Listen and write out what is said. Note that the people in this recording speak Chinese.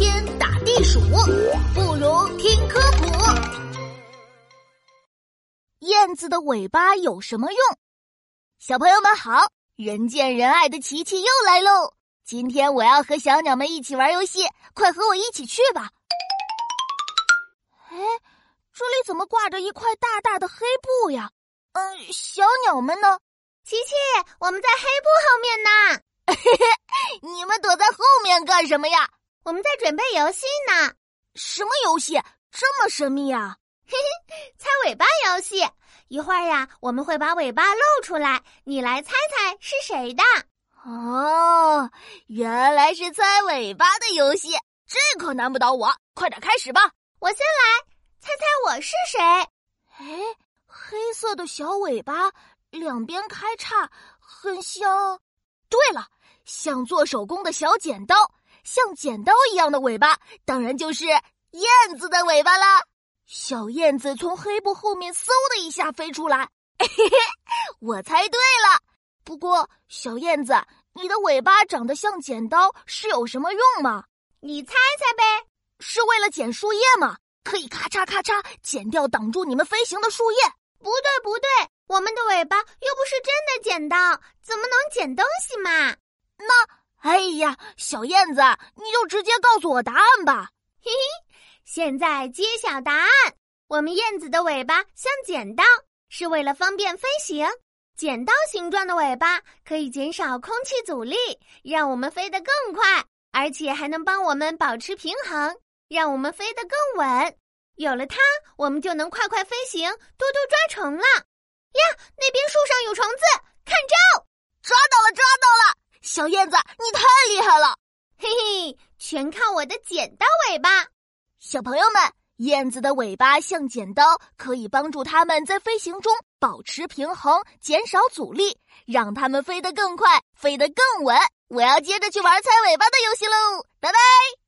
天打地鼠，不如听科普。燕子的尾巴有什么用？小朋友们好，人见人爱的琪琪又来喽！今天我要和小鸟们一起玩游戏，快和我一起去吧。哎，这里怎么挂着一块大大的黑布呀？嗯，小鸟们呢？琪琪，我们在黑布后面呢。嘿嘿，你们躲在后面干什么呀？我们在准备游戏呢。什么游戏？这么神秘呀？嘿嘿，猜尾巴游戏。一会儿呀，我们会把尾巴露出来，你来猜猜是谁的。哦，原来是猜尾巴的游戏，这可难不倒我。快点开始吧！我先来，猜猜我是谁？哎，黑色的小尾巴，两边开叉，很像。对了，像做手工的小剪刀，像剪刀一样的尾巴，当然就是燕子的尾巴啦。小燕子从黑布后面嗖的一下飞出来，嘿嘿，我猜对了。不过，小燕子，你的尾巴长得像剪刀，是有什么用吗？你猜猜呗。是为了剪树叶吗？可以咔嚓咔嚓剪掉挡住你们飞行的树叶？不对，不对。我们的尾巴又不是真的剪刀，怎么能剪东西嘛？那，哎呀，小燕子，你就直接告诉我答案吧。嘿嘿，现在揭晓答案。我们燕子的尾巴像剪刀，是为了方便飞行。剪刀形状的尾巴可以减少空气阻力，让我们飞得更快，而且还能帮我们保持平衡，让我们飞得更稳。有了它，我们就能快快飞行，多多抓虫了。呀，那边树上有虫子，小燕子，你太厉害了！嘿嘿，全靠我的剪刀尾巴。小朋友们，燕子的尾巴像剪刀，可以帮助它们在飞行中保持平衡，减少阻力，让它们飞得更快，飞得更稳。我要接着去玩猜尾巴的游戏喽，拜拜。